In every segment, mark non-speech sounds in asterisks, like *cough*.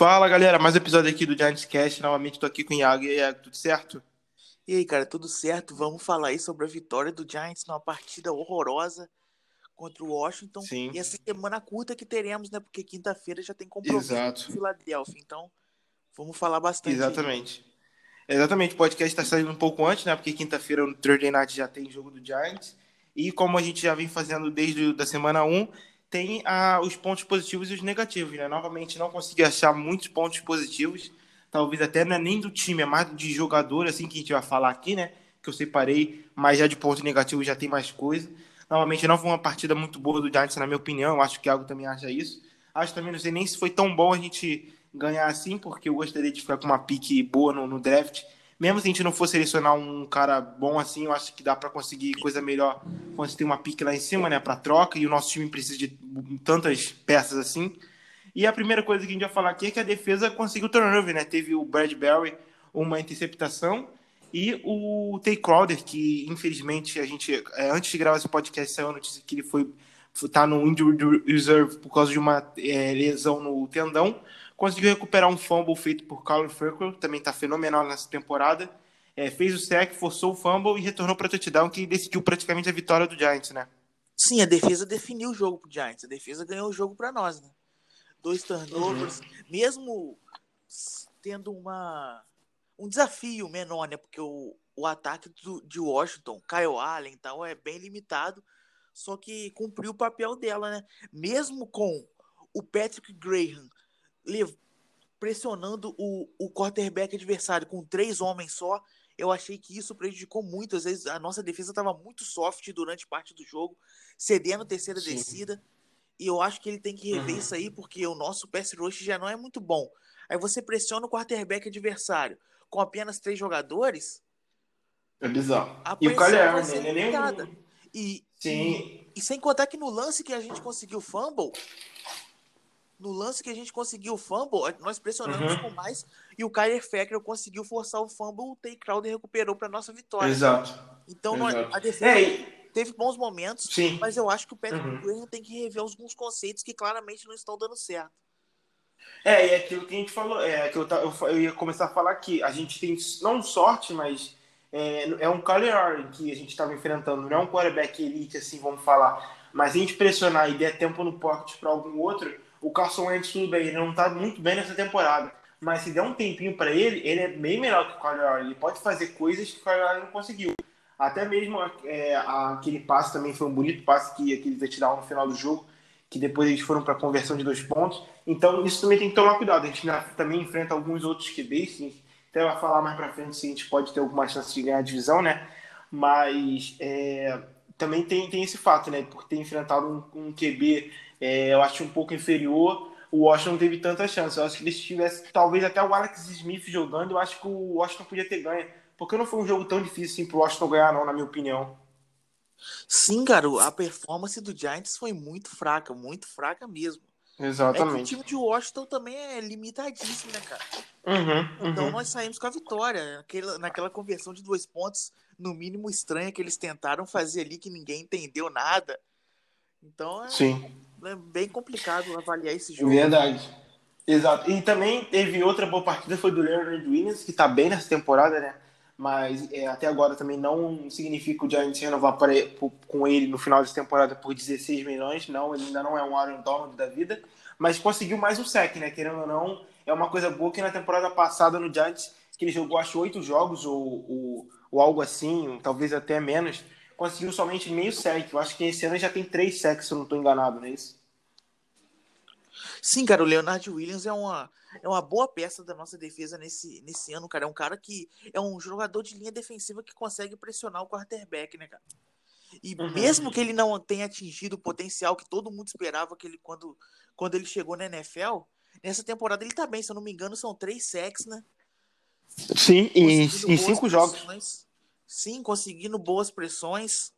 Fala galera, mais um episódio aqui do Giants Cast. Novamente tô aqui com o Iago. E aí, Iago, tudo certo? E aí, cara, tudo certo? Vamos falar aí sobre a vitória do Giants numa partida horrorosa contra o Washington. Sim. E essa semana curta que teremos, né? Porque quinta-feira já tem compromisso Exato. com Filadélfia. Então, vamos falar bastante. aí. Exatamente. Exatamente, o podcast tá saindo um pouco antes, né? Porque quinta-feira no Thursday Night já tem jogo do Giants. E como a gente já vem fazendo desde a semana 1, tem ah, os pontos positivos e os negativos, né? Novamente, não consegui achar muitos pontos positivos. Talvez até não é nem do time, é mais de jogador, assim, que a gente vai falar aqui, né? Que eu separei, mas já de ponto negativo já tem mais coisa. Novamente, não foi uma partida muito boa do Giants, na minha opinião. Eu acho que algo também acha isso. Acho também, não sei nem se foi tão bom a gente ganhar assim, porque eu gostaria de ficar com uma pique boa no, no draft. Mesmo se a gente não for selecionar um cara bom assim, eu acho que dá para conseguir coisa melhor quando você tem uma pique lá em cima, né, para troca, e o nosso time precisa de tantas peças assim. E a primeira coisa que a gente vai falar aqui é que a defesa conseguiu turnover, né? Teve o Bradbury, uma interceptação, e o Tay Crowder, que infelizmente a gente, é, antes de gravar esse podcast, saiu a notícia que ele foi tá no injury reserve por causa de uma é, lesão no tendão. Conseguiu recuperar um fumble feito por Colin Ferkel, também está fenomenal nessa temporada. É, fez o sec, forçou o fumble e retornou para touchdown, que decidiu praticamente a vitória do Giants, né? Sim, a defesa definiu o jogo pro Giants. A defesa ganhou o jogo para nós, né? Dois turnovers, mesmo tendo uma um desafio menor, né? Porque o, o ataque do, de Washington, Kyle Allen, então é bem limitado, só que cumpriu o papel dela, né? Mesmo com o Patrick Graham pressionando o, o quarterback adversário com três homens só, eu achei que isso prejudicou muito. Às vezes a nossa defesa estava muito soft durante parte do jogo, cedendo terceira Sim. descida. E eu acho que ele tem que rever Uhum. isso aí, porque o nosso pass rush já não é muito bom. Aí você pressiona o quarterback adversário com apenas três jogadores, É bizarro. a E o vai Murray, ser ele é nem. E, Sim, e sem contar que no lance que a gente conseguiu fumble, no lance que a gente conseguiu fumble, nós pressionamos Uhum. com mais e o Kyler Fackrell conseguiu forçar o fumble, o Tay Crowder recuperou para nossa vitória. exato. Então nós- exato. a defesa É, teve bons momentos, sim. mas eu acho que o Patrick Uhum. Graham tem que rever alguns conceitos que claramente não estão dando certo. É, e é aquilo que a gente falou, é que eu, eu, eu ia começar a falar aqui. A gente tem, não sorte, mas é, é um Kyler que a gente estava enfrentando. Não é um quarterback elite, assim, vamos falar. Mas a gente pressionar e der tempo no pocket para algum outro, o Carson Wentz, tudo bem, ele não tá muito bem nessa temporada. Mas se der um tempinho para ele, ele é bem melhor que o Kyler Murray. Ele pode fazer coisas que o Kyler Murray não conseguiu. Até mesmo é, aquele passe também foi um bonito passe que, eles tiraram no final do jogo, que depois eles foram para conversão de dois pontos. Então isso também tem que tomar cuidado. A gente também enfrenta alguns outros QBs, que até vai falar mais para frente se a gente pode ter alguma chance de ganhar a divisão, né? Mas é, também tem, tem esse fato, né? Por ter enfrentado um, um QB, é, eu acho um pouco inferior, o Washington não teve tanta chance. Eu acho que se tivesse talvez até o Alex Smith jogando, eu acho que o Washington podia ter ganho. Porque não foi um jogo tão difícil assim pro Washington ganhar, não, na minha opinião. Sim, cara, a performance do Giants foi muito fraca, muito fraca mesmo. É que o Exatamente. time de Washington também é limitadíssimo, né, cara? Uhum, Então uhum. nós saímos com a vitória. Naquela, naquela conversão de dois pontos, no mínimo estranha que eles tentaram fazer ali, que ninguém entendeu nada. Então é, Sim. é bem complicado avaliar esse jogo. Verdade. Exato. E também teve outra boa partida, foi do Leonard Williams, que tá bem nessa temporada, né? Mas é, até agora também não significa o Giants renovar para, com ele no final dessa temporada por 16 milhões. Não, ele ainda não é um Aaron Donald da vida. Mas conseguiu mais um sec, né? Querendo ou não, é uma coisa boa que na temporada passada no Giants, que ele jogou acho oito jogos ou, ou, ou algo assim, talvez até menos, conseguiu somente meio sec. Eu acho que esse ano já tem três secs, se eu não estou enganado, não é isso? Sim, cara, o Leonard Williams é uma, é uma boa peça da nossa defesa nesse, nesse ano, cara. É um cara que é um jogador de linha defensiva que consegue pressionar o quarterback, né, cara? E Uhum. mesmo que ele não tenha atingido o potencial que todo mundo esperava que ele quando, quando ele chegou na NFL, nessa temporada ele tá bem, se eu não me engano, são três sacks, né? Sim, em, em cinco jogos. Sim, conseguindo boas pressões.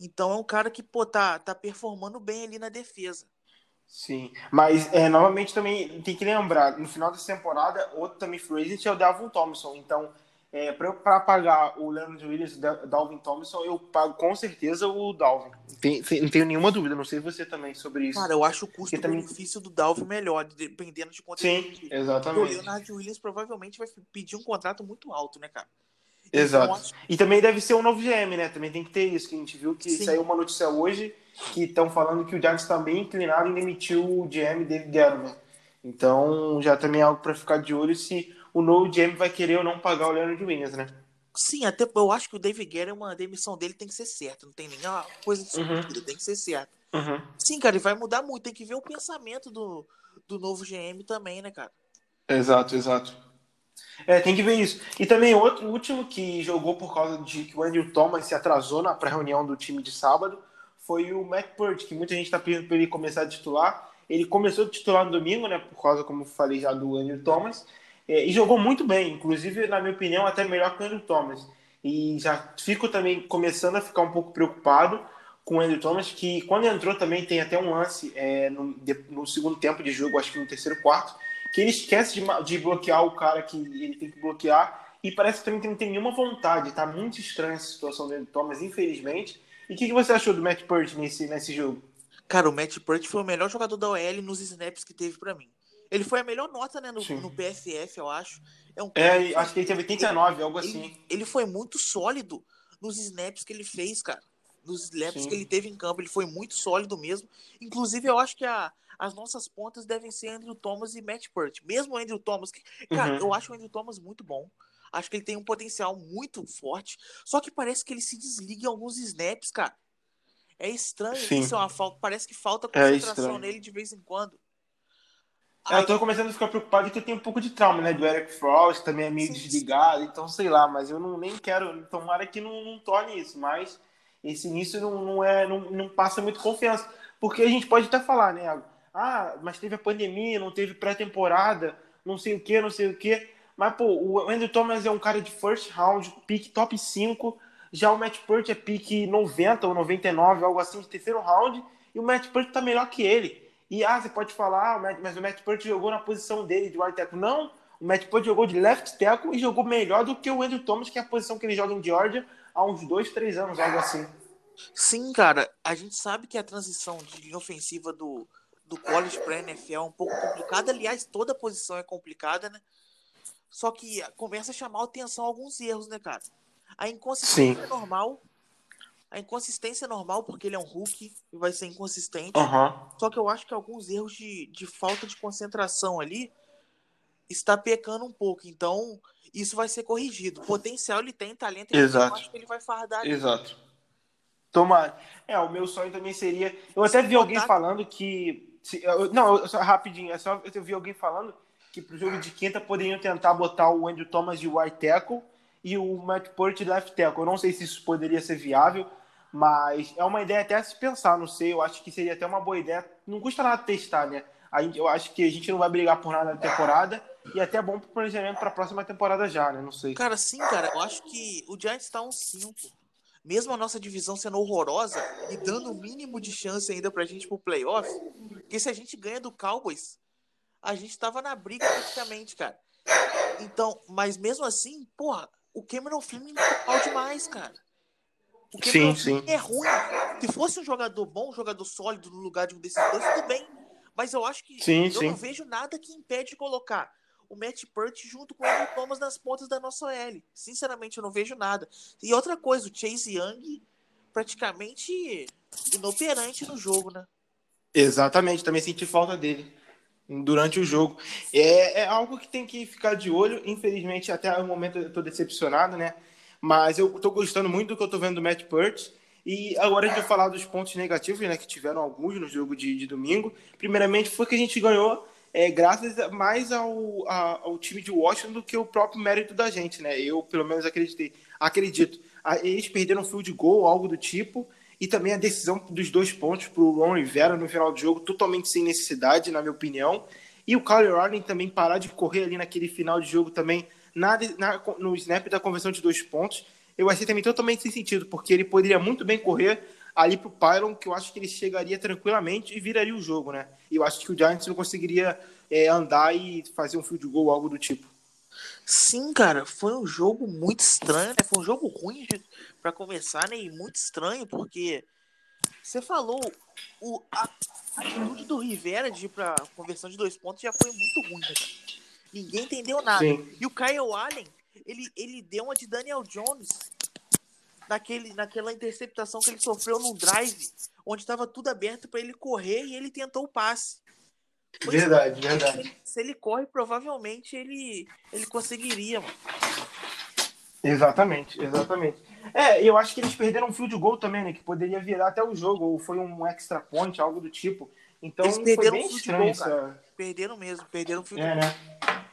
Então é um cara que, pô, tá, tá performando bem ali na defesa. Sim, mas é, novamente também tem que lembrar, no final dessa temporada, outro também free agent é o Davon Thompson, então é, para pagar o Leonard Williams e o Dalvin Thompson, eu pago com certeza o Dalvin. Tem, não tenho nenhuma dúvida, não sei você também sobre isso. Cara, eu acho o custo-benefício também... do Dalvin melhor, dependendo de quanto Sim, exatamente. O Leonard Williams provavelmente vai pedir um contrato muito alto, né, cara? Então, Exato. Acho... E também deve ser um novo GM, né? Também tem que ter isso, que a gente viu que Sim. saiu uma notícia hoje que estão falando que o Giants está bem inclinado em demitir o GM David Gettleman. Então, já também é algo para ficar de olho se o novo GM vai querer ou não pagar o Leonard Williams, né? Sim, até eu acho que o David Guerra, uma demissão dele tem que ser certa, não tem nenhuma coisa de uhum. tem que ser certa. Uhum. Sim, cara, e vai mudar muito, tem que ver o pensamento do, do novo GM também, né, cara? Exato, exato. É, tem que ver isso. E também outro último que jogou por causa de que o Andrew Thomas se atrasou na pré-reunião do time de sábado foi o Matt Purdy, que muita gente está pedindo para ele começar a titular. Ele começou a titular no domingo, né, por causa, como falei já, do Andrew Thomas, é, e jogou muito bem, inclusive, na minha opinião, até melhor que o Andrew Thomas. E já fico também começando a ficar um pouco preocupado com o Andrew Thomas, que quando entrou também tem até um lance é, no, no, segundo tempo de jogo, acho que no terceiro quarto, que ele esquece de, de, bloquear o cara que ele tem que bloquear e parece que também não tem nenhuma vontade. Tá muito estranha essa situação do Andrew Thomas, infelizmente. E o que, que, você achou do Matt Purdy nesse, nesse jogo? Cara, o Matt Purdy foi o melhor jogador da OL nos snaps que teve para mim. Ele foi a melhor nota, né, no, no PFF, eu acho. É, um é acho que ele teve 89, ele, algo assim. Ele, ele, foi muito sólido nos snaps que ele fez, cara. Nos snaps Sim. que ele teve em campo, ele foi muito sólido mesmo. Inclusive, eu acho que a, as nossas pontas devem ser Andrew Thomas e Matt Purt. Mesmo o Andrew Thomas, que, cara, uhum. eu acho o Andrew Thomas muito bom. Acho que ele tem um potencial muito forte. Só que parece que ele se desliga em alguns snaps, cara. É estranho Sim. isso, é uma falta. Parece que falta é concentração é nele de vez em quando. É, eu tô começando a ficar preocupado que eu tenho um pouco de trauma, né? Do Eric Frost, também é meio sim, desligado, sim. então sei lá, mas eu não nem quero, tomara que não, não torne isso, mas esse início não, não, é, não, não passa muito confiança. Porque a gente pode até falar, né? Ah, mas teve a pandemia, não teve pré-temporada, não sei o que, não sei o que. Mas, pô, o Andrew Thomas é um cara de first round, pick top 5. Já o Matt Purt é pick 90 ou 99, algo assim, de terceiro round. E o Matt Purt tá melhor que ele. E ah, você pode falar, ah, mas o Matt Purt jogou na posição dele de wide tackle. Não, o Matt Purt jogou de left tackle e jogou melhor do que o Andrew Thomas, que é a posição que ele joga em Georgia há uns dois, três anos, algo assim. Sim, cara, a gente sabe que a transição de linha ofensiva do, do college para NFL é um pouco complicada. Aliás, toda posição é complicada, né? Só que começa a chamar atenção alguns erros, né, cara? A inconsistência Sim. é normal, a inconsistência é normal, porque ele é um Hulk e vai ser inconsistente. Uhum. Só que eu acho que alguns erros de, de falta de concentração ali está pecando um pouco. Então, isso vai ser corrigido. Potencial ele tem, talento ele Exato. eu acho que ele vai fardar. Ali. Exato. Tomara. É, o meu sonho também seria. Eu até vi alguém falando que. Se, eu, não, só, rapidinho, é só eu vi alguém falando que pro jogo de quinta poderiam tentar botar o Andrew Thomas de white tackle e o Matt Purt de left tackle. Eu não sei se isso poderia ser viável, mas é uma ideia até a se pensar, não sei. Eu acho que seria até uma boa ideia. Não custa nada testar, né? Eu acho que a gente não vai brigar por nada na temporada e é até bom pro planejamento para a próxima temporada já, né? Não sei. Cara, sim, cara. Eu acho que o Giants está um 5. Mesmo a nossa divisão sendo horrorosa e dando o mínimo de chance ainda pra gente pro playoff, porque se a gente ganha do Cowboys, a gente tava na briga praticamente, cara. Então, mas mesmo assim, porra, o Cameron Flynn é mal demais, cara. O sim, sim. é ruim. Se fosse um jogador bom, um jogador sólido no lugar de um desses dois, tudo bem. Mas eu acho que sim, eu sim. não vejo nada que impede de colocar o Matt Pert junto com o Andrew Thomas nas pontas da nossa L. Sinceramente, eu não vejo nada. E outra coisa, o Chase Young praticamente inoperante no jogo, né? Exatamente, também senti falta dele durante o jogo. É, é algo que tem que ficar de olho. Infelizmente, até o momento eu estou decepcionado, né? Mas eu estou gostando muito do que eu estou vendo do Matt Pert. E agora a gente vai falar dos pontos negativos, né? Que tiveram alguns no jogo de, de domingo. Primeiramente, foi que a gente ganhou é, graças mais ao, a, ao time de Washington do que o próprio mérito da gente, né? Eu, pelo menos, acreditei. Acredito. Eles perderam um field goal, algo do tipo e também a decisão dos dois pontos para o Ron Rivera no final do jogo, totalmente sem necessidade, na minha opinião. E o Kyle Arden também parar de correr ali naquele final de jogo também, na, na, no snap da conversão de dois pontos, eu achei também totalmente sem sentido, porque ele poderia muito bem correr ali para o Pylon, que eu acho que ele chegaria tranquilamente e viraria o jogo, né? E eu acho que o Giants não conseguiria é, andar e fazer um field goal, algo do tipo. Sim, cara, foi um jogo muito estranho, né? Foi um jogo ruim para começar, né? E muito estranho, porque você falou, o, a, a atitude do Rivera de ir pra conversão de dois pontos já foi muito ruim, né? Ninguém entendeu nada. Sim. E o Kyle Allen, ele, ele deu uma de Daniel Jones naquele, naquela interceptação que ele sofreu num drive, onde estava tudo aberto para ele correr e ele tentou o passe. verdade, verdade. Se ele, se ele, corre, provavelmente ele, ele conseguiria. Mano. Exatamente, exatamente. É, eu acho que eles perderam um field goal também, né? Que poderia virar até o jogo, ou foi um extra point, algo do tipo. Então eles perderam foi bem um estranho goal, essa... Perderam mesmo, perderam o field é, goal. Né?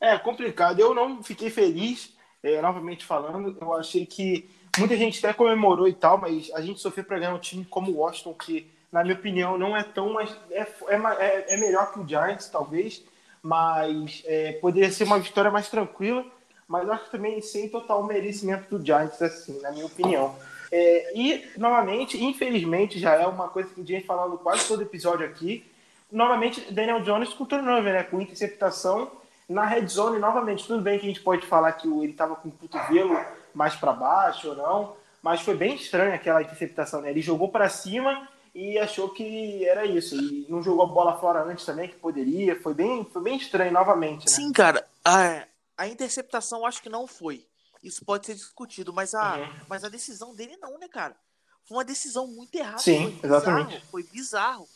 É complicado. Eu não fiquei feliz, é, novamente falando. Eu achei que muita gente até comemorou e tal, mas a gente sofreu para ganhar um time como o Washington, que, na minha opinião, não é tão. Mas é, é, é, é melhor que o Giants, talvez, mas é, poderia ser uma vitória mais tranquila mas acho que também sem total merecimento do Giants, assim, na minha opinião. É, e, novamente, infelizmente, já é uma coisa que a gente falando quase todo episódio aqui. Novamente, Daniel Jones com turnover, né? Com interceptação na red zone, novamente. Tudo bem que a gente pode falar que ele estava com o cotovelo mais para baixo ou não, mas foi bem estranho aquela interceptação, né? Ele jogou para cima e achou que era isso. E não jogou a bola fora antes também, que poderia. Foi bem, foi bem estranho novamente, né? Sim, cara. Ah, a interceptação acho que não foi. Isso pode ser discutido, mas a, uhum. mas a decisão dele não, né, cara? Foi uma decisão muito errada. Sim, foi exatamente. Bizarro, foi bizarro.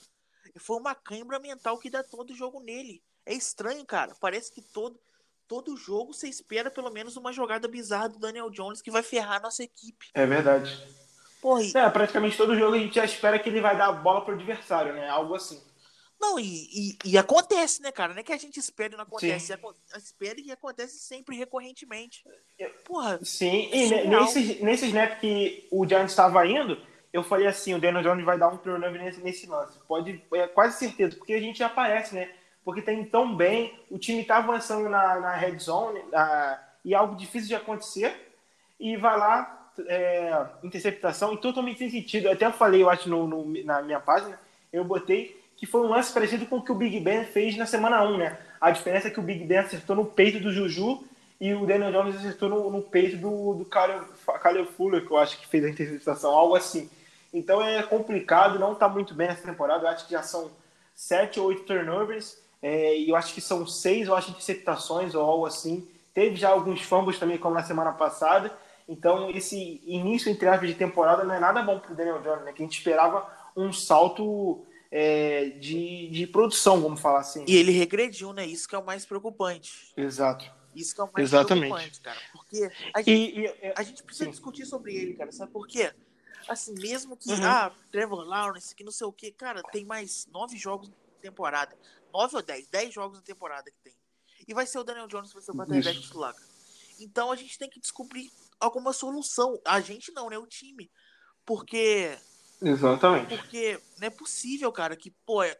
Foi uma cãibra mental que dá todo o jogo nele. É estranho, cara. Parece que todo, todo jogo você espera pelo menos uma jogada bizarra do Daniel Jones que vai ferrar a nossa equipe. É verdade. Porra, e... É, praticamente todo jogo a gente já espera que ele vai dar a bola pro adversário, né? Algo assim. Não, e, e, e, acontece, né, cara? Não é que a gente espere e não acontece. Espere e acontece sempre recorrentemente. Porra. Sim, e nesse, nesse snap que o Giants estava indo, eu falei assim: o Daniel Jones vai dar um turnover nesse, nesse lance. Pode, é quase certeza, porque a gente já aparece, né? Porque tem tão bem, o time tá avançando na, na red zone na, e algo difícil de acontecer, e vai lá, é, interceptação, e totalmente sem sentido. Eu até falei, eu acho, no, no, na minha página, eu botei que foi um lance parecido com o que o Big Ben fez na semana 1, né? A diferença é que o Big Ben acertou no peito do Juju e o Daniel Jones acertou no, no peito do, do Kyle Fuller, que eu acho que fez a interceptação, algo assim. Então é complicado, não está muito bem nessa temporada. Eu acho que já são sete ou oito turnovers, é, e eu acho que são seis, eu acho, interceptações ou algo assim. Teve já alguns fumbles também, como na semana passada. Então, esse início, entre aspas, de temporada não é nada bom para o Daniel Jones, né? Que a gente esperava um salto é, de, de produção, vamos falar assim. E ele regrediu, né? Isso que é o mais preocupante. Exato. Isso que é o mais Exatamente. preocupante, cara. Porque a gente, e, e, a gente precisa sim. discutir sobre ele, cara. Sabe por quê? Assim, mesmo que, uhum. ah, Trevor Lawrence, que não sei o quê, cara, tem mais nove jogos na temporada. Nove ou dez? Dez jogos na temporada que tem. E vai ser o Daniel Jones que vai ser o quarterback titular. Então a gente tem que descobrir alguma solução. A gente não, né? O time. Porque Exatamente. Porque não é possível, cara, que, pô, é,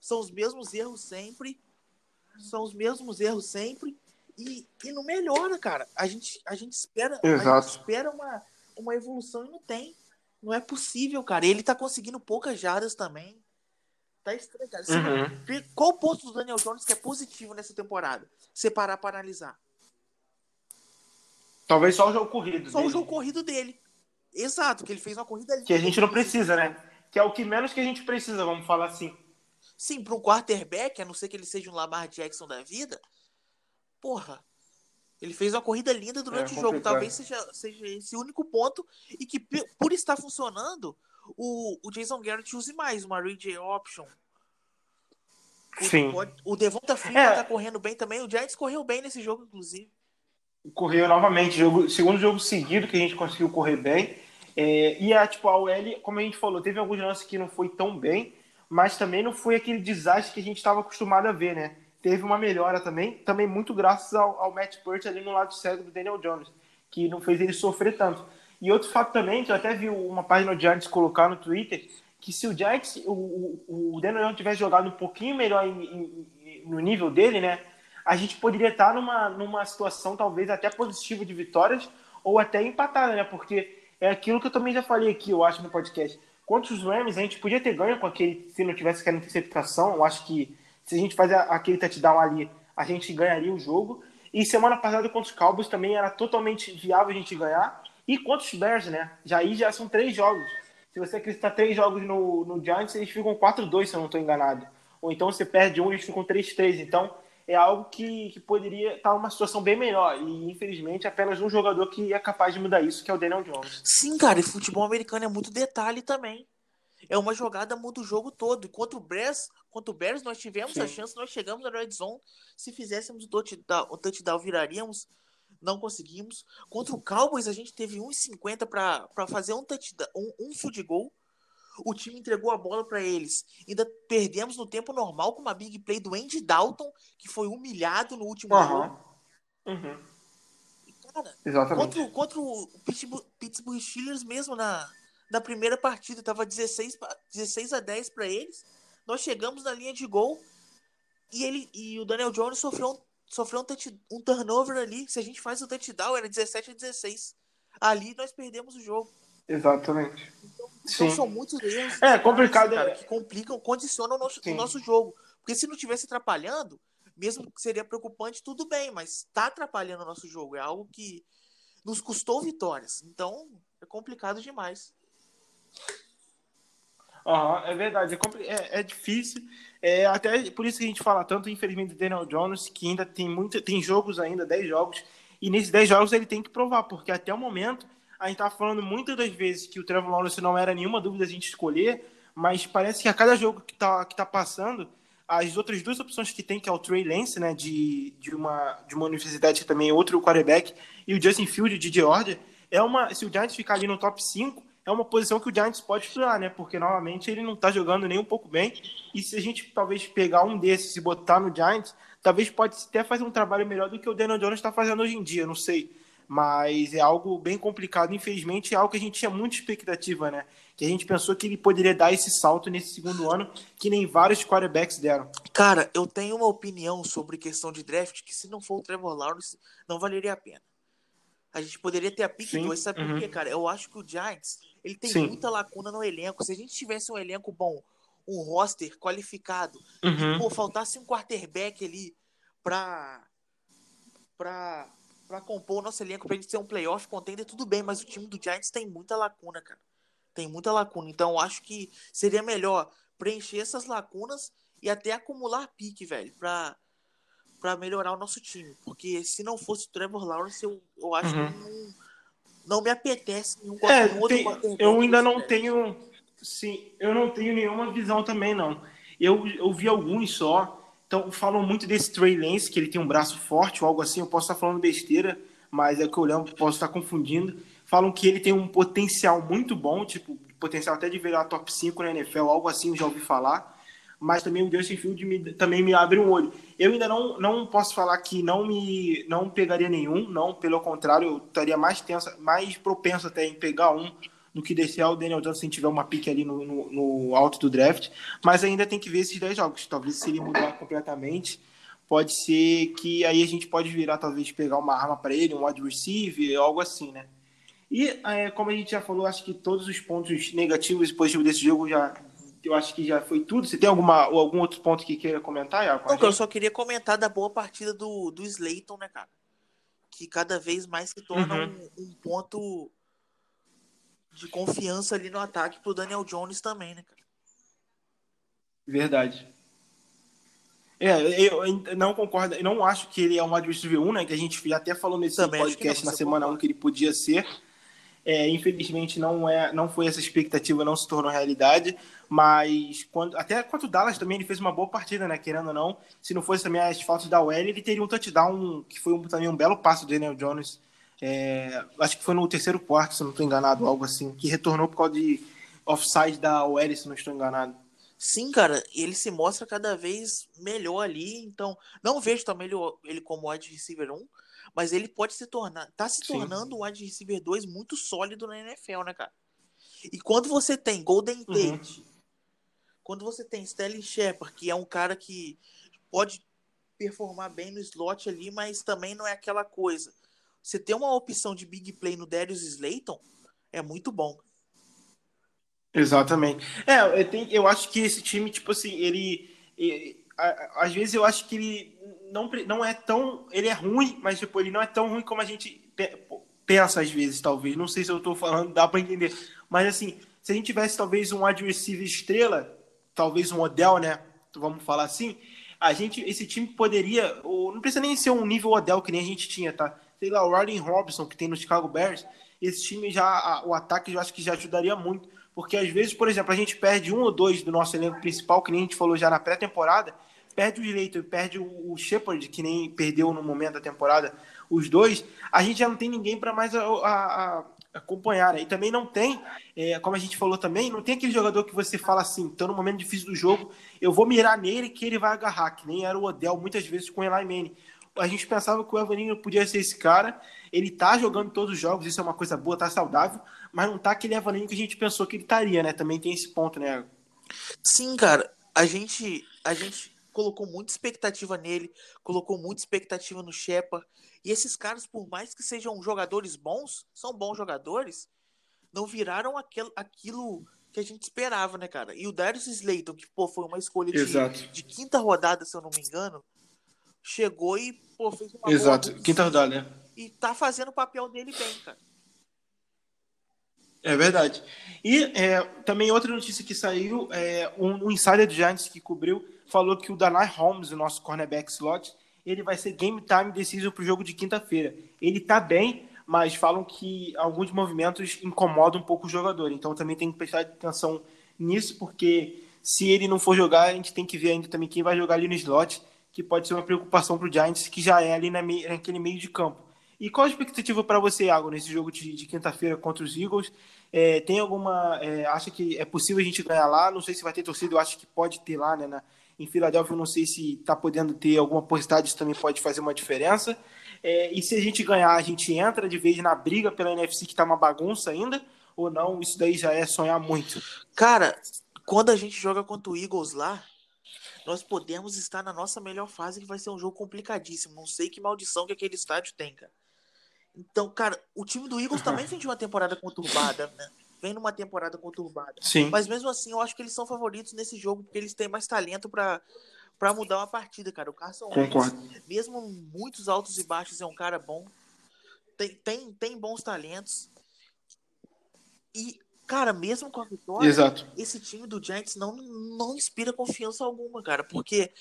são os mesmos erros sempre. São os mesmos erros sempre. E, e não melhora, cara. A gente, a gente espera, Exato. a gente espera uma, uma evolução e não tem. Não é possível, cara. Ele tá conseguindo poucas jardas também. Tá estranho, cara. Uhum. Qual o ponto do Daniel Jones que é positivo nessa temporada? Você parar para analisar. Talvez só o jogo corrido. Só dele. o jogo corrido dele. Exato, que ele fez uma corrida Que a gente não precisa, né? Que é o que menos que a gente precisa, vamos falar assim. Sim, para um quarterback, a não ser que ele seja um Lamar Jackson da vida, porra, ele fez uma corrida linda durante é, o jogo. Talvez seja, seja esse único ponto e que, por estar funcionando, o, o Jason Garrett use mais uma read option. O, Sim. o Devonta Freeman é. tá correndo bem também. O Giants correu bem nesse jogo, inclusive. Correu novamente, jogo, segundo jogo seguido que a gente conseguiu correr bem. É, e a, tipo, a OL, como a gente falou, teve alguns lances que não foi tão bem, mas também não foi aquele desastre que a gente estava acostumado a ver, né? Teve uma melhora também, também muito graças ao, ao Matt Pert ali no lado cego do Daniel Jones, que não fez ele sofrer tanto. E outro fato também, que eu até vi uma página do Giants colocar no Twitter, que se o Giants, o, o, o Daniel tivesse jogado um pouquinho melhor em, em, no nível dele, né? A gente poderia estar numa, numa situação talvez até positiva de vitórias ou até empatada, né? Porque é aquilo que eu também já falei aqui, eu acho, no podcast. Contra os Rams, a gente podia ter ganho com aquele, se não tivesse aquela interceptação. Eu acho que se a gente fazer aquele touchdown ali, a gente ganharia o jogo. E semana passada contra os Cowboys também era totalmente viável a gente ganhar. E contra os Bears, né? Já aí já são três jogos. Se você acreditar três jogos no, no Giants, eles ficam 4-2, se eu não estou enganado. Ou então você perde um e eles ficam 3-3. Então é algo que, que poderia estar uma situação bem melhor. E infelizmente apenas um jogador que é capaz de mudar isso, que é o Daniel Jones. Sim, cara, e futebol americano é muito detalhe também. É uma jogada muda o jogo todo. Contra o Bears, contra o Bears nós tivemos Sim. a chance, nós chegamos na red zone. Se fizéssemos o touchdown, o touchdown viraríamos. Não conseguimos. Contra o Cowboys, a gente teve 1,50 para fazer um, touchdown, um, um field goal. O time entregou a bola para eles. Ainda perdemos no tempo normal com uma big play do Andy Dalton, que foi humilhado no último uhum. jogo. Uhum. Cara, Exatamente. Contra, contra o Pittsburgh, Pittsburgh Steelers mesmo na, na primeira partida, tava 16, 16 a 10 para eles. Nós chegamos na linha de gol e ele e o Daniel Jones sofreu um, sofreu um, touch, um turnover ali. Se a gente faz o touchdown, era 17 a 16. Ali nós perdemos o jogo. Exatamente. Então, então são muitos erros. É complicado, cara, é... que complicam, condicionam o nosso, o nosso jogo. Porque se não estivesse atrapalhando, mesmo que seria preocupante, tudo bem, mas está atrapalhando o nosso jogo. É algo que nos custou vitórias. Então, é complicado demais. Uhum, é verdade, é, é, é, difícil. É até por isso que a gente fala tanto, infelizmente, do Daniel Jones, que ainda tem muito, tem jogos ainda, 10 jogos, e nesses 10 jogos ele tem que provar, porque até o momento a gente tá falando muitas das vezes que o Trevor Lawrence não era nenhuma dúvida a gente escolher, mas parece que a cada jogo que tá, que tá passando, as outras duas opções que tem, que é o Trey Lance, né, de, de, uma, de uma universidade que também é outro quarterback, e o Justin Field de Georgia, é uma, se o Giants ficar ali no top 5, é uma posição que o Giants pode estudar, né? Porque novamente ele não está jogando nem um pouco bem. E se a gente talvez pegar um desses e botar no Giants, talvez pode até fazer um trabalho melhor do que o Daniel Jones está fazendo hoje em dia, não sei. Mas é algo bem complicado, infelizmente, é algo que a gente tinha muita expectativa, né? Que a gente pensou que ele poderia dar esse salto nesse segundo ano, que nem vários quarterbacks deram. Cara, eu tenho uma opinião sobre questão de draft que se não for o Trevor Lawrence, não valeria a pena. A gente poderia ter a pick 2, sabe uhum. por quê, cara? Eu acho que o Giants ele tem Sim. muita lacuna no elenco. Se a gente tivesse um elenco bom, um roster qualificado, uhum. e, pô, faltasse um quarterback ali pra, pra, pra compor o nosso elenco, pra gente ser um playoff contender, tudo bem, mas o time do Giants tem muita lacuna, cara. Tem muita lacuna. Então, eu acho que seria melhor preencher essas lacunas e até acumular pique, velho, pra, pra melhorar o nosso time. Porque se não fosse o Trevor Lawrence, eu, eu acho uhum. que não não me apetece nenhum, é, tem, Eu ainda não tenho. Sim, eu não tenho nenhuma visão também, não. Eu, eu vi alguns só. Então, falam muito desse Trey Lance, que ele tem um braço forte ou algo assim. Eu posso estar falando besteira, mas é que eu lembro, posso estar confundindo. Falam que ele tem um potencial muito bom, tipo, potencial até de virar top 5 na NFL, algo assim, eu já ouvi falar mas também o Justin Field me, também me abre um olho. Eu ainda não, não posso falar que não me não pegaria nenhum, não, pelo contrário, eu estaria mais tenso, mais propenso até em pegar um do que descer o Daniel Jones se tiver uma pique ali no, no, no, alto do draft, mas ainda tem que ver esses 10 jogos. Talvez se ele mudar completamente, pode ser que aí a gente pode virar, talvez, pegar uma arma para ele, um wide receiver, algo assim, né? E é, como a gente já falou, acho que todos os pontos negativos e positivos desse jogo já eu acho que já foi tudo. Você tem alguma, algum outro ponto que queira comentar, Iaco? Não, eu só queria comentar da boa partida do, do Slayton, né, cara? Que cada vez mais se torna uhum. um, um, ponto de confiança ali no ataque pro Daniel Jones também, né, cara? Verdade. É, eu não concordo, eu não acho que ele é um adversário 1, né? Que a gente até falou nesse também podcast na semana 1 que ele podia ser. É, infelizmente não é, não foi essa expectativa, não se tornou realidade. Mas quando, até quanto Dallas também ele fez uma boa partida, né? Querendo ou não, se não fosse também as faltas da OL, ele teria um touchdown que foi um, também um belo passo do Daniel Jones. É, acho que foi no terceiro quarto, se não estou enganado, algo assim, que retornou por causa de offside da OL, se não estou enganado. Sim, cara, ele se mostra cada vez melhor ali, então não vejo também ele, ele como wide receiver 1, mas ele pode se tornar, tá se tornando um wide receiver 2 muito sólido na NFL, né, cara? E quando você tem Golden uhum. Tate, uhum. quando você tem Sterling Shepard, que é um cara que pode performar bem no slot ali, mas também não é aquela coisa. Você ter uma opção de big play no Darius Slayton é muito bom. Exatamente. É, eu, tenho, eu acho que esse time, tipo assim, ele, ele às vezes eu acho que ele não, não é tão. Ele é ruim, mas tipo, ele não é tão ruim como a gente pensa às vezes, talvez. Não sei se eu tô falando, dá para entender. Mas assim, se a gente tivesse talvez um receiver estrela, talvez um Odell, né? Vamos falar assim, a gente, esse time poderia, ou não precisa nem ser um nível Odell que nem a gente tinha, tá? Sei lá, o Ryan Robinson que tem no Chicago Bears, esse time já, o ataque eu acho que já ajudaria muito, porque às vezes, por exemplo, a gente perde um ou dois do nosso elenco principal, que nem a gente falou já na pré-temporada, perde o direito, perde o Shepard, que nem perdeu no momento da temporada, os dois, a gente já não tem ninguém para mais a, a, a, acompanhar. Né? E também não tem, é, como a gente falou também, não tem aquele jogador que você fala assim, então no momento difícil do jogo, eu vou mirar nele que ele vai agarrar, que nem era o Odell muitas vezes com o Eli Manning. A gente pensava que o Evaninho podia ser esse cara, ele tá jogando todos os jogos, isso é uma coisa boa, tá saudável, mas não tá aquele Evaninho que a gente pensou que ele estaria, né? Também tem esse ponto, né? Sim, cara, a gente, a gente colocou muita expectativa nele, colocou muita expectativa no Shepard, e esses caras, por mais que sejam jogadores bons, são bons jogadores, não viraram aquel, aquilo que a gente esperava, né, cara? E o Darius Slayton, que pô, foi uma escolha de, de, quinta rodada, se eu não me engano, chegou e pô, fez uma Exato, quinta rodada, né? E tá fazendo o papel dele bem, cara. É verdade. E é, também outra notícia que saiu, é, um, um insider do Giants que cobriu, falou que o Danai Holmes, o nosso cornerback slot, ele vai ser game time decision para o jogo de quinta-feira. Ele está bem, mas falam que alguns movimentos incomodam um pouco o jogador. Então também tem que prestar atenção nisso, porque se ele não for jogar, a gente tem que ver ainda também quem vai jogar ali no slot, que pode ser uma preocupação para o Giants, que já é ali na naquele meio de campo. E qual a expectativa para você, Iago, nesse jogo de, de quinta-feira contra os Eagles? É, tem alguma. É, acha que é possível a gente ganhar lá? Não sei se vai ter torcida, eu acho que pode ter lá, né? Na, em Filadélfia, eu não sei se está podendo ter alguma postagem, isso também pode fazer uma diferença. É, e se a gente ganhar, a gente entra de vez na briga pela NFC, que está uma bagunça ainda, ou não? Isso daí já é sonhar muito. Cara, quando a gente joga contra o Eagles lá, nós podemos estar na nossa melhor fase, que vai ser um jogo complicadíssimo. Não sei que maldição que aquele estádio tem, cara. Então, cara, o time do Eagles também *laughs* vem de uma temporada conturbada, né? Vem numa temporada conturbada. Sim. Mas mesmo assim, eu acho que eles são favoritos nesse jogo, porque eles têm mais talento para para mudar uma partida, cara. O Carson Concordo. Wentz, mesmo muitos altos e baixos, é um cara bom. Tem, tem, tem bons talentos. E, cara, mesmo com a vitória, Exato. esse time do Giants não, não inspira confiança alguma, cara. Porque,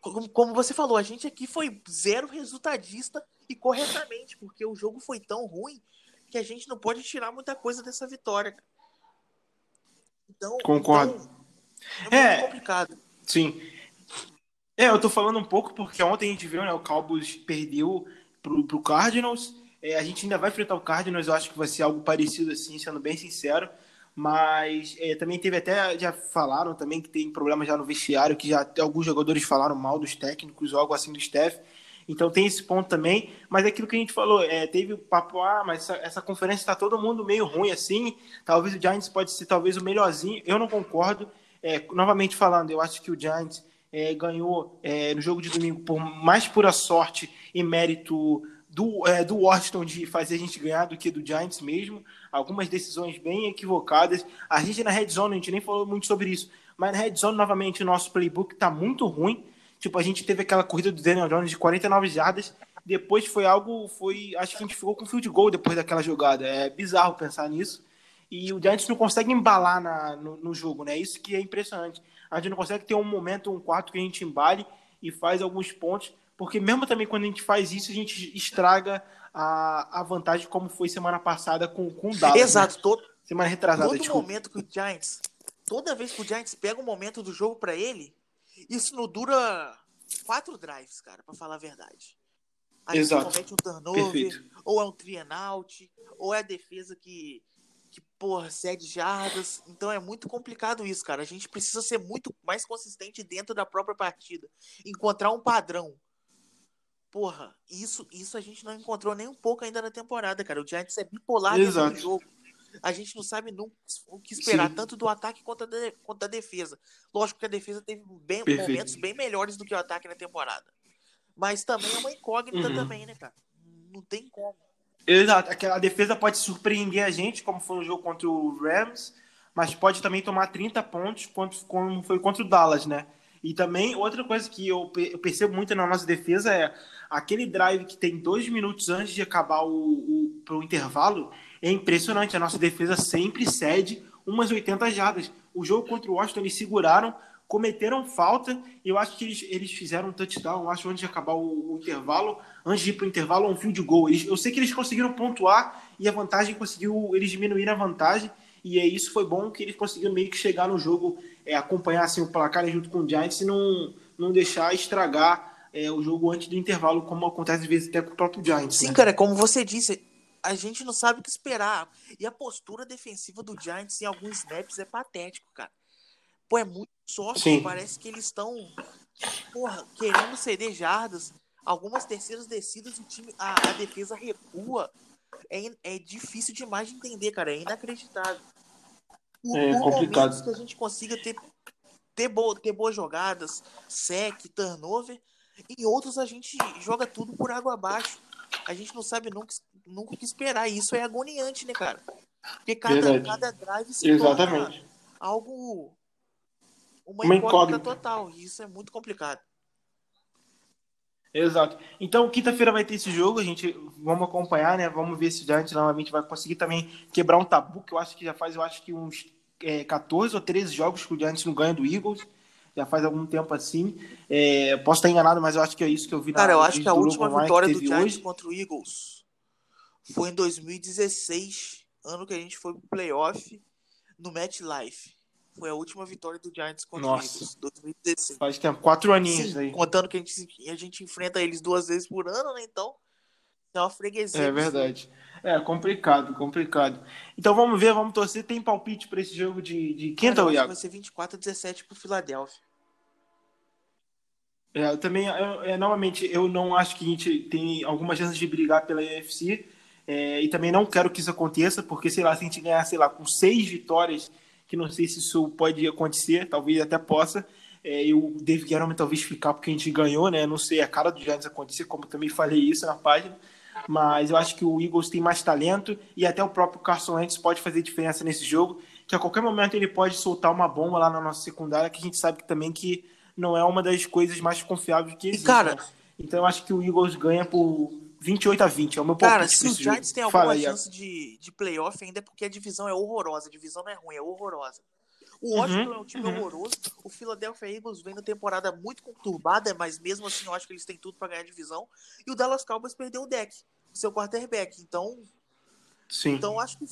como, como você falou, a gente aqui foi zero resultadista e corretamente, porque o jogo foi tão ruim que a gente não pode tirar muita coisa dessa vitória. Então, concordo. Então, é, é complicado. Sim. É, eu tô falando um pouco porque ontem a gente viu, né, o Cowboys perdeu pro, pro Cardinals. É, a gente ainda vai enfrentar o Cardinals, eu acho que vai ser algo parecido assim, sendo bem sincero. Mas é, também teve até, já falaram também que tem problema já no vestiário, que já alguns jogadores falaram mal dos técnicos ou algo assim do staff. Então tem esse ponto também, mas é aquilo que a gente falou, é, teve o papo, ah, mas essa, essa conferência está todo mundo meio ruim assim, talvez o Giants pode ser talvez o melhorzinho, eu não concordo, é, novamente falando, eu acho que o Giants é, ganhou é, no jogo de domingo por mais pura sorte e mérito do, é, do Washington de fazer a gente ganhar do que do Giants mesmo, algumas decisões bem equivocadas, a gente na Red Zone, a gente nem falou muito sobre isso, mas na Red Zone, novamente, o nosso playbook está muito ruim, Tipo, a gente teve aquela corrida do Daniel Jones de 49 jardas. Depois foi algo. foi Acho que a gente ficou com field goal depois daquela jogada. É bizarro pensar nisso. E o Giants não consegue embalar na, no, no, jogo, né? Isso que é impressionante. A gente não consegue ter um momento, um quarto que a gente embale e faz alguns pontos. Porque mesmo também quando a gente faz isso, a gente estraga a, a vantagem, como foi semana passada com, com o Dallas. Né? Exato. Né? Todo, semana retrasada, todo desculpa. momento que o Giants. Toda vez que o Giants pega um momento do jogo para ele, isso não dura quatro drives, cara, para falar a verdade. Aí Exato. comete um turnover, Perfeito. ou é um three and out, ou é a defesa que, que porra, cede jardas. Então é muito complicado isso, cara. A gente precisa ser muito mais consistente dentro da própria partida. Encontrar um padrão. Porra, isso, isso a gente não encontrou nem um pouco ainda na temporada, cara. O Giants é bipolar Exato. no jogo a gente não sabe nunca o que esperar, Sim. tanto do ataque quanto da, quanto da defesa. Lógico que a defesa teve bem, momentos bem melhores do que o ataque na temporada. Mas também é uma incógnita uhum. também, né, cara? Não tem como. Exato. A defesa pode surpreender a gente, como foi no jogo contra o Rams, mas pode também tomar 30 pontos, como foi contra o Dallas, né? E também, outra coisa que eu, eu percebo muito na nossa defesa é aquele drive que tem dois minutos antes de acabar o, o pro intervalo. É impressionante. A nossa defesa sempre cede umas 80 jardas. O jogo contra o Washington eles seguraram, cometeram falta. E eu acho que eles, eles fizeram um touchdown, eu acho, antes de acabar o, o intervalo, antes de ir para o intervalo, um fio de gol. Eles, eu sei que eles conseguiram pontuar e a vantagem conseguiu, eles diminuíram a vantagem. E é isso foi bom que eles conseguiram meio que chegar no jogo, é, acompanhar assim, o placar junto com o Giants e não, não deixar estragar é, o jogo antes do intervalo, como acontece às vezes até com o próprio Giants. Sim, né? cara, como você disse, a gente não sabe o que esperar. E a postura defensiva do Giants em alguns snaps é patético, cara. Pô, é muito sócio, Sim. parece que eles estão, porra, querendo ceder jardas. Algumas terceiras descidas, o time, a, a defesa recua. É, é difícil demais de entender, cara. É inacreditável. Por, É por complicado. que a gente consiga ter, ter, bo, ter boas jogadas, sec, turnover. Em outros a gente joga tudo por água abaixo. A gente não sabe nunca, nunca o que esperar. E isso é agoniante, né, cara? Porque cada, cada drive se torna Exatamente. algo. Uma, Uma incógnita, incógnita. total. E isso é muito complicado. Exato. Então, quinta-feira vai ter esse jogo, a gente vamos acompanhar, né? Vamos ver se o Giants novamente vai conseguir também quebrar um tabu, que eu acho que já faz, eu acho que uns é, 14 ou 13 jogos que o Giants não ganha do Eagles. Já faz algum tempo assim. É, posso estar enganado, mas eu acho que é isso que eu vi na Cara, eu acho que a última vitória do Giants hoje. contra o Eagles foi em 2016, ano que a gente foi pro playoff no MetLife. Foi a última vitória do Giants contra Nossa. o Eagles, 2016. Faz tempo, quatro aninhos Sim, aí. contando que a gente, a gente enfrenta eles duas vezes por ano, né? Então, é uma freguesia. É verdade. É complicado, complicado. Então vamos ver, vamos torcer. Tem palpite para esse jogo de, de quinta, que Iago? vai ser 24 a 17 pro Philadelphia. É, eu também, eu- é, novamente, eu não acho que a gente tem alguma chance de brigar pela UFC. É, e também não quero que isso aconteça, porque, sei lá, se a gente ganhar, sei lá, com seis vitórias, que não sei se isso pode acontecer, talvez até possa, é, e o David Guerrero talvez ficar porque a gente ganhou, né? Não sei a cara do Giants acontecer, como também falei isso na página. Mas eu acho que o Eagles tem mais talento e até o próprio Carson Wentz pode fazer diferença nesse jogo, que a qualquer momento ele pode soltar uma bomba lá na nossa secundária, que a gente sabe que também que não é uma das coisas mais confiáveis que existe. cara, né? Então eu acho que o Eagles ganha por 28 a 20, é o meu Cara, se pra o esse jogo. Giants tem alguma Fala chance de, de playoff ainda é porque a divisão é horrorosa. A divisão não é ruim, é horrorosa. O Washington Uhum, é um time uhum. horroroso. O Philadelphia Eagles vem na temporada muito conturbada, mas mesmo assim eu acho que eles têm tudo pra ganhar a divisão. E o Dallas Cowboys perdeu o deck, o seu quarterback. Então, Sim. então acho que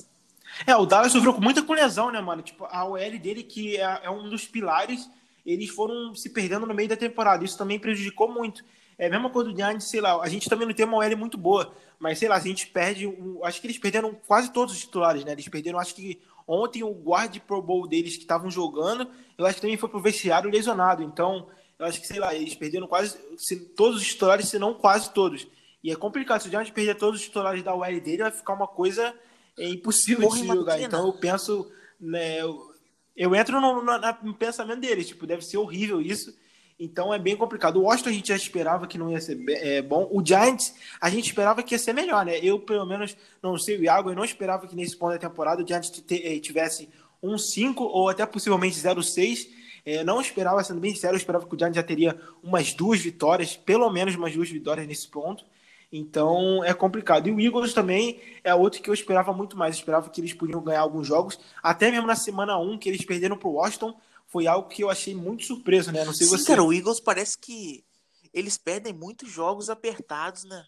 É, o Dallas sofreu com muita com lesão, né, mano? Tipo, a OL dele, que é, é um dos pilares, eles foram se perdendo no meio da temporada. Isso também prejudicou muito. É a mesma coisa do Giants, sei lá, a gente também não tem uma OL muito boa, mas sei lá, a gente perde, o- acho que eles perderam quase todos os titulares, né? Eles perderam, acho que ontem o guard pro bowl deles que estavam jogando, eu acho que também foi pro vestiário lesionado. Então, eu acho que, sei lá, eles perderam quase se- todos os titulares, se não quase todos. E é complicado, se o Giants perder todos os titulares da OL dele, vai ficar uma coisa é, impossível de se jogar. Então eu penso, né, eu, eu entro no, no- no pensamento deles, tipo, deve ser horrível isso. Então é bem complicado. O Washington a gente já esperava que não ia ser é, bom. O Giants a gente esperava que ia ser melhor, né? Eu, pelo menos, não sei o Iago, eu não esperava que nesse ponto da temporada o Giants eh, tivesse um 5 ou até possivelmente 0-6. É, não esperava, sendo bem sincero, eu esperava que o Giants já teria umas duas vitórias, pelo menos umas duas vitórias nesse ponto. Então é complicado. E o Eagles também é outro que eu esperava muito mais. Eu esperava que eles podiam ganhar alguns jogos. Até mesmo na semana 1, que eles perderam para o Washington, foi algo que eu achei muito surpreso, né? Não sei Sim, você. cara, o Eagles parece que eles perdem muitos jogos apertados, né?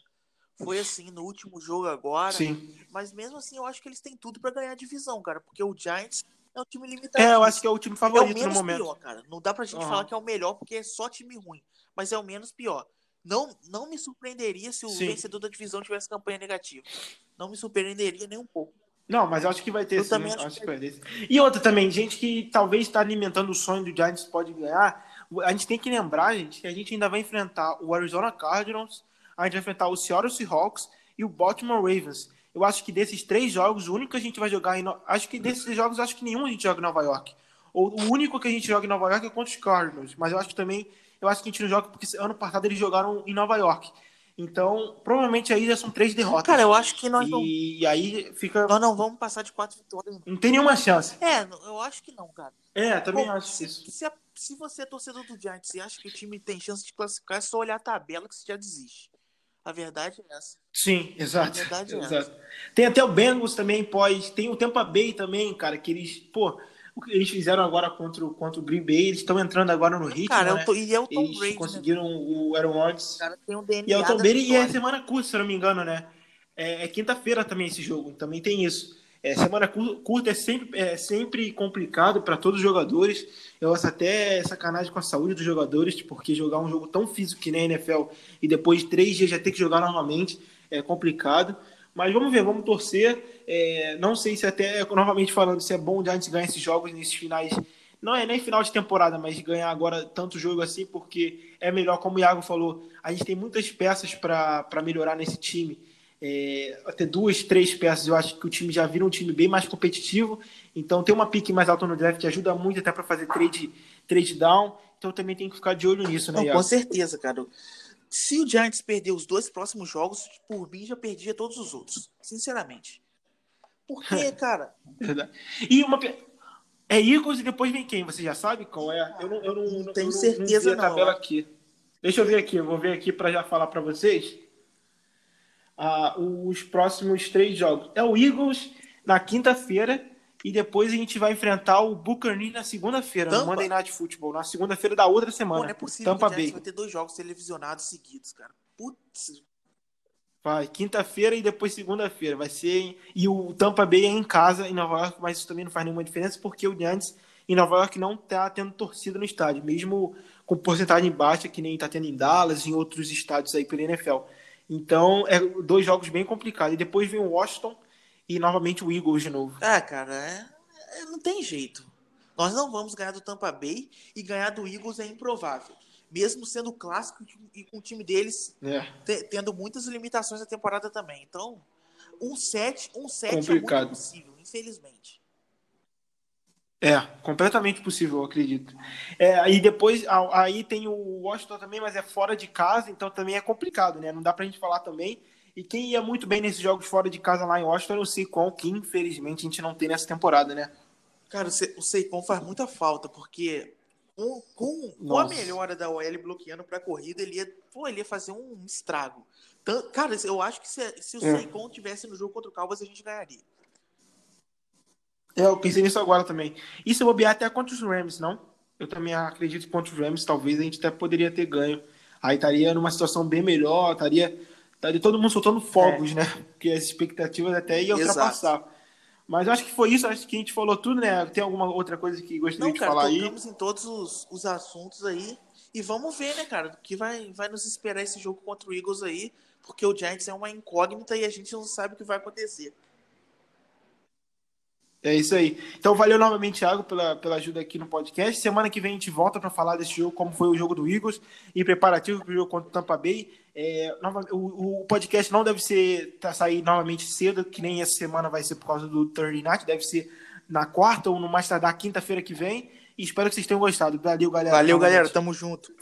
Foi assim no último jogo agora. Sim. Mas mesmo assim, eu acho que eles têm tudo pra ganhar a divisão, cara. Porque o Giants é um time limitado. É, eu acho que é o time é o favorito no momento. pior, cara. Não dá pra gente Aham. falar que é o melhor porque é só time ruim. Mas é o menos pior. Não, não me surpreenderia se o Sim. vencedor da divisão tivesse campanha negativa. Não me surpreenderia nem um pouco. Não, mas eu acho que vai ter Eu sim. também Acho, acho que vai ter. sim. E outra também, gente que talvez está alimentando o sonho do Giants pode ganhar. A gente tem que lembrar, gente, que a gente ainda vai enfrentar o Arizona Cardinals, a gente vai enfrentar o Seattle Seahawks e o Baltimore Ravens. Eu acho que desses três jogos, o único que a gente vai jogar em. Acho que desses jogos, acho que nenhum a gente joga em Nova York. Ou o único que a gente joga em Nova York é contra os Cardinals. Mas eu acho que também. Eu acho que a gente não joga porque ano passado eles jogaram em Nova York. Então, provavelmente aí já são três derrotas. Cara, eu acho que nós não, e, e aí fica. nós não vamos passar de quatro vitórias. Não tem nenhuma chance. É, eu acho que não, cara. É, também acho se, isso. se se você é torcedor do Giants e acha que o time tem chance de classificar, é só olhar a tabela que você já desiste. A verdade é essa. Sim, exato. A verdade é *laughs* exato. essa. Tem até o Bengals também pós. Tem o Tampa Bay também, cara, que eles, pô, o que eles fizeram agora contra, o- contra o Green Bay, eles estão entrando agora no ritmo, Cara, né? eu tô, e é o Tom Eles Brady, né? conseguiram o Aaron Rodgers. Um E é o Tom Brady e é semana curta, se eu não me engano, né? É, é quinta-feira também esse jogo, também tem isso. É, semana cu- curta é sempre, é sempre complicado para todos os jogadores. Eu acho até sacanagem com a saúde dos jogadores, porque jogar um jogo tão físico que nem a NFL e depois de três dias já ter que jogar novamente é complicado. Mas vamos ver, vamos torcer. É, não sei se até, novamente falando, se é bom o Giants ganhar esses jogos nesses finais. Não é nem final de temporada, mas ganhar agora tanto jogo assim, porque é melhor, como o Iago falou, a gente tem muitas peças para melhorar nesse time. É, até duas, três peças, eu acho que o time já vira um time bem mais competitivo. Então, ter uma pique mais alta no draft ajuda muito até para fazer trade, trade down. Então, também tem que ficar de olho nisso, né, Não, Iago? com certeza, cara. Se o Giants perder os dois próximos jogos, por mim já perdia todos os outros. Sinceramente. Porque, *laughs* cara, Verdade. E uma. É Eagles e depois vem quem? Você já sabe qual é? Eu não, eu não, Não tenho eu não- certeza, não a não. tabela aqui. Deixa eu ver aqui, eu vou ver aqui para já falar para vocês. Ah, os próximos três jogos. É o Eagles na quinta-feira e depois a gente vai enfrentar o Buccaneers na segunda-feira, no? Monday Night Football, na segunda-feira da outra pô, semana. não é possível Tampa Bay. vai ter dois jogos televisionados seguidos, cara. Putz, Vai, quinta-feira e depois segunda-feira. Vai ser. E o Tampa Bay é em casa, em Nova York, mas isso também não faz nenhuma diferença, porque o Giants em Nova York não tá tendo torcida no estádio, mesmo com porcentagem baixa, que nem tá tendo em Dallas em outros estádios aí pela NFL. Então, é dois jogos bem complicados. E depois vem o Washington e novamente o Eagles de novo. ah, cara, é- é- não tem jeito. Nós não vamos ganhar do Tampa Bay e ganhar do Eagles é improvável. Mesmo sendo clássico e com o time deles É, te- tendo muitas limitações na temporada também. Então, um 7, um 7 é muito possível, infelizmente. é, completamente possível, eu acredito. É, aí depois, aí tem o Washington também, mas é fora de casa, então também é complicado, né? Não dá pra gente falar também. E quem ia muito bem nesses jogos fora de casa lá em Washington era o Saquon, que infelizmente a gente não tem nessa temporada, né? Cara, o Se- o Seikon faz muita falta, porque com, com, com a melhora da OL bloqueando pra corrida, ele ia, pô, ele ia fazer um estrago. Cara, eu acho que se, se o É. Seikon tivesse no jogo contra o Cowboys, a gente ganharia. É, eu pensei nisso agora também. E se eu bobear até contra os Rams, não? Eu também acredito que contra os Rams talvez a gente até poderia ter ganho. Aí estaria numa situação bem melhor, estaria, estaria todo mundo soltando fogos, né? Porque as expectativas até iam É. Exato. ultrapassar. Mas eu acho que foi isso, acho que a gente falou tudo, né? Tem alguma outra coisa que gostaria Não, de cara, falar aí? tocamos em todos os, os assuntos aí. E vamos ver, né, cara, o que vai, vai nos esperar esse jogo contra o Eagles aí, porque o Giants é uma incógnita e a gente não sabe o que vai acontecer. É isso aí. Então, valeu novamente, Thiago, pela, pela ajuda aqui no podcast. Semana que vem a gente volta para falar desse jogo, como foi o jogo do Eagles e preparativo para o jogo contra o Tampa Bay. É, o, o podcast não deve ser tá, sair novamente cedo, que nem essa semana vai ser por causa do Thursday Night, deve ser na quarta ou no mais tardar quinta-feira que vem. E espero que vocês tenham gostado. Valeu, galera. Valeu, galera, tamo junto.